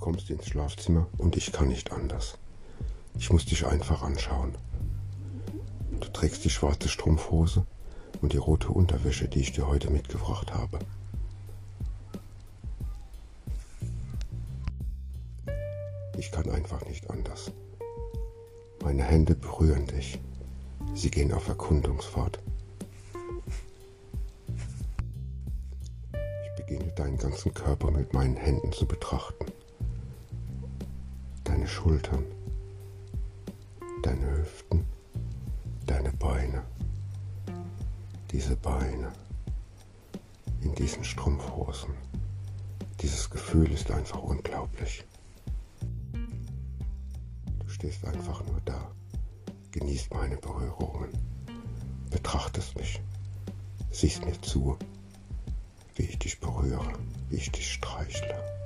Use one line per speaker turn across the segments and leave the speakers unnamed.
kommst ins Schlafzimmer und ich kann nicht anders. Ich muss dich einfach anschauen. Du trägst die schwarze Strumpfhose und die rote Unterwäsche, die ich dir heute mitgebracht habe. Ich kann einfach nicht anders. Meine Hände berühren dich. Sie gehen auf Erkundungsfahrt. Ich beginne deinen ganzen Körper mit meinen Händen zu betrachten. Deine Schultern, deine Hüften, deine Beine. Diese Beine in diesen Strumpfhosen. Dieses Gefühl ist einfach unglaublich stehst einfach nur da, genießt meine Berührungen, betrachtest mich, siehst mir zu, wie ich dich berühre, wie ich dich streichle.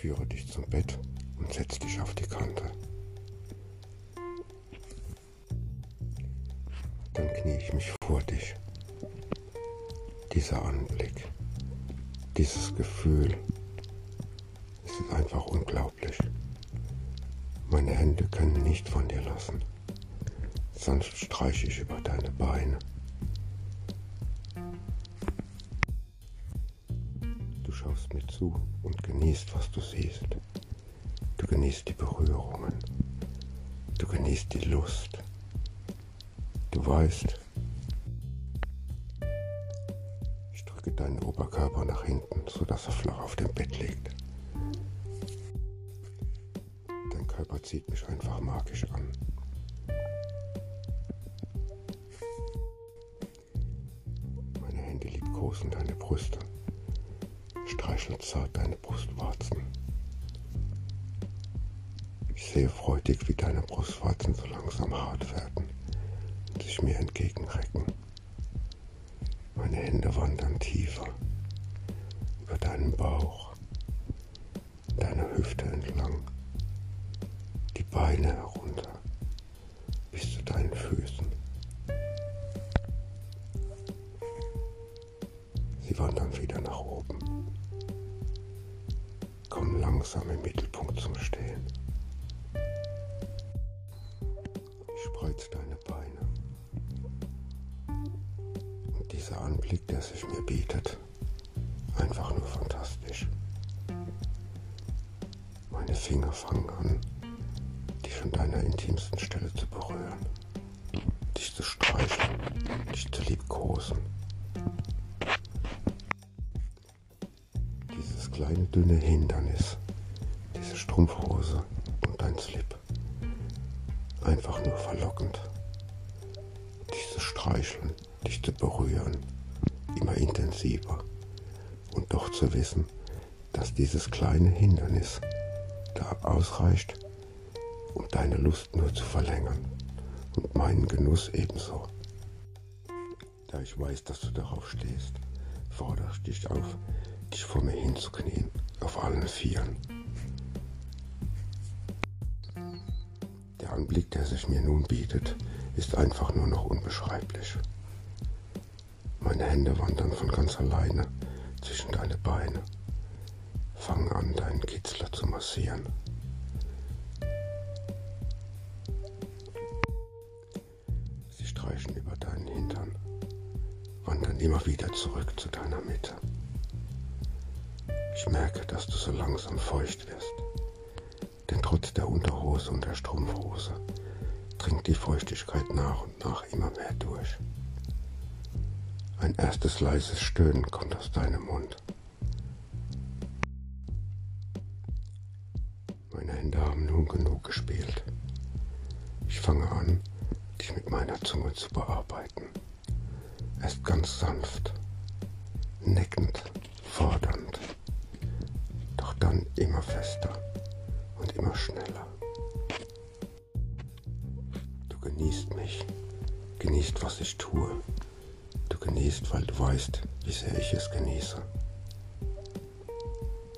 Führe dich zum Bett und setze dich auf die Kante. Dann knie ich mich vor dich. Dieser Anblick, dieses Gefühl, ist einfach unglaublich. Meine Hände können nicht von dir lassen. Sanft streiche ich über deine Beine. Schaust mir zu und genießt, was du siehst. Du genießt die Berührungen. Du genießt die Lust. Du weißt, ich drücke deinen Oberkörper nach hinten, sodass er flach auf dem Bett liegt. Körper zieht mich einfach magisch an. Meine Hände liebkosen deine Brüste, streicheln zart deine Brustwarzen. Ich sehe freudig, wie deine Brustwarzen so langsam hart werden und sich mir entgegenrecken. Meine Hände wandern tiefer über deinen Bauch, deine Hüfte entlang Beine herunter bis zu deinen Füßen. Langsam im Mittelpunkt zum Stehen. Ich spreiz deine Beine. Und dieser Anblick, der sich mir bietet, einfach nur fantastisch. Meine Finger fangen an, an deiner intimsten Stelle zu berühren, dich zu streicheln, dich zu liebkosen. Dieses kleine dünne Hindernis, Strumpfhose und dein Slip. Einfach nur verlockend. Dich zu streicheln, dich zu berühren, immer intensiver. Und doch zu wissen, dass dieses kleine Hindernis da ausreicht, um deine Lust nur zu verlängern und meinen Genuss ebenso. Da ich weiß, dass du darauf stehst, fordere ich dich auf, dich vor mir hinzuknien, auf allen Vieren. Der Anblick, der sich mir nun bietet, ist einfach nur noch unbeschreiblich. Meine Hände wandern von ganz alleine zwischen deine Beine, fangen an, deinen Kitzler zu massieren. streichen über deinen Hintern, wandern immer wieder zurück zu deiner Mitte. Ich merke, dass du so langsam feucht wirst, trotz der Unterhose und der Strumpfhose dringt die Feuchtigkeit nach und nach immer mehr durch. Ein erstes leises Stöhnen kommt aus deinem Mund. Meine Hände haben nun genug gespielt. Ich fange an, dich mit meiner Zunge zu bearbeiten. Erst ganz sanft, neckend, fordernd, doch dann immer fester immer schneller. Du genießt mich, genießt, was ich tue. Du genießt, weil du weißt, wie sehr ich es genieße.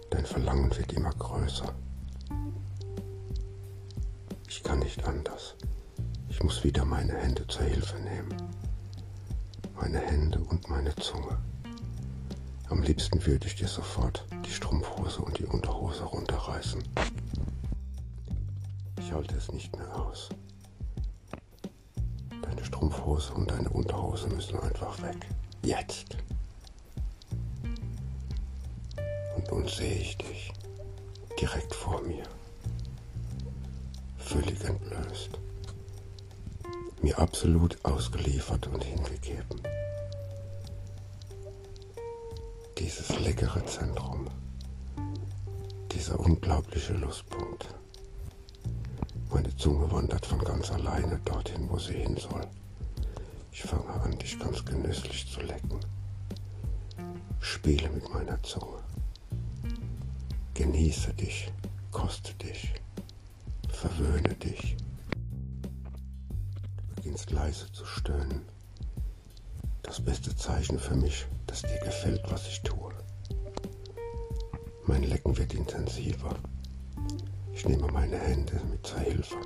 Dein Verlangen wird immer größer. Ich kann nicht anders. Ich muss wieder meine Hände zur Hilfe nehmen. Meine Hände und meine Zunge. Am liebsten würde ich dir sofort die Strumpfhose und die Unterhose runterreißen. Ich halte es nicht mehr aus. Deine Strumpfhose und deine Unterhose müssen einfach weg. Jetzt. Und nun sehe ich dich direkt vor mir. Völlig entblößt. Mir absolut ausgeliefert und hingegeben. Dieses leckere Zentrum. Dieser unglaubliche Lustpunkt. Zunge wandert von ganz alleine dorthin, wo sie hin soll. Ich fange an, dich ganz genüsslich zu lecken. Spiele mit meiner Zunge. Genieße dich, koste dich, verwöhne dich. Du beginnst leise zu stöhnen. Das beste Zeichen für mich, dass dir gefällt, was ich tue. Mein Lecken wird intensiver. Ich nehme meine Hände mit zur Hilfe.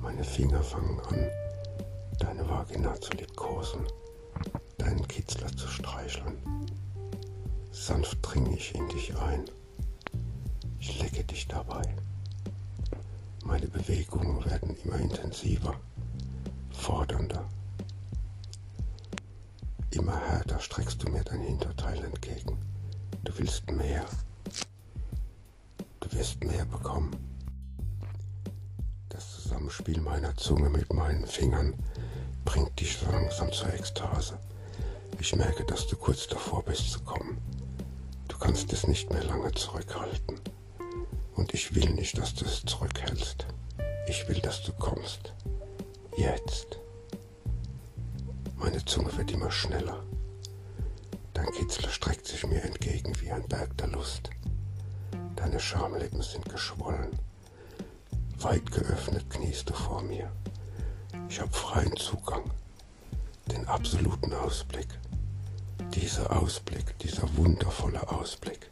Meine Finger fangen an, deine Vagina zu liebkosen, deinen Kitzler zu streicheln. Sanft dringe ich in dich ein. Ich lecke dich dabei. Meine Bewegungen werden immer intensiver, fordernder. Immer härter streckst du mir dein Hinterteil entgegen. Du willst mehr. Wirst mehr bekommen. Das Zusammenspiel meiner Zunge mit meinen Fingern bringt dich so langsam zur Ekstase. Ich merke, dass du kurz davor bist zu kommen. Du kannst es nicht mehr lange zurückhalten. Und ich will nicht, dass du es zurückhältst. Ich will, dass du kommst. Jetzt. Meine Zunge wird immer schneller. Dein Kitzler streckt sich mir entgegen wie ein Berg der Lust. Deine Schamlippen sind geschwollen. Weit geöffnet kniest du vor mir. Ich habe freien Zugang, den absoluten Ausblick. Dieser Ausblick, dieser wundervolle Ausblick.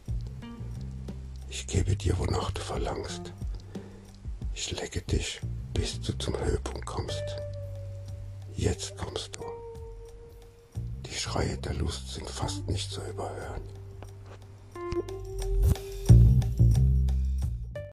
Ich gebe dir, wonach du verlangst. Ich lecke dich, bis du zum Höhepunkt kommst. Jetzt kommst du. Die Schreie der Lust sind fast nicht zu überhören.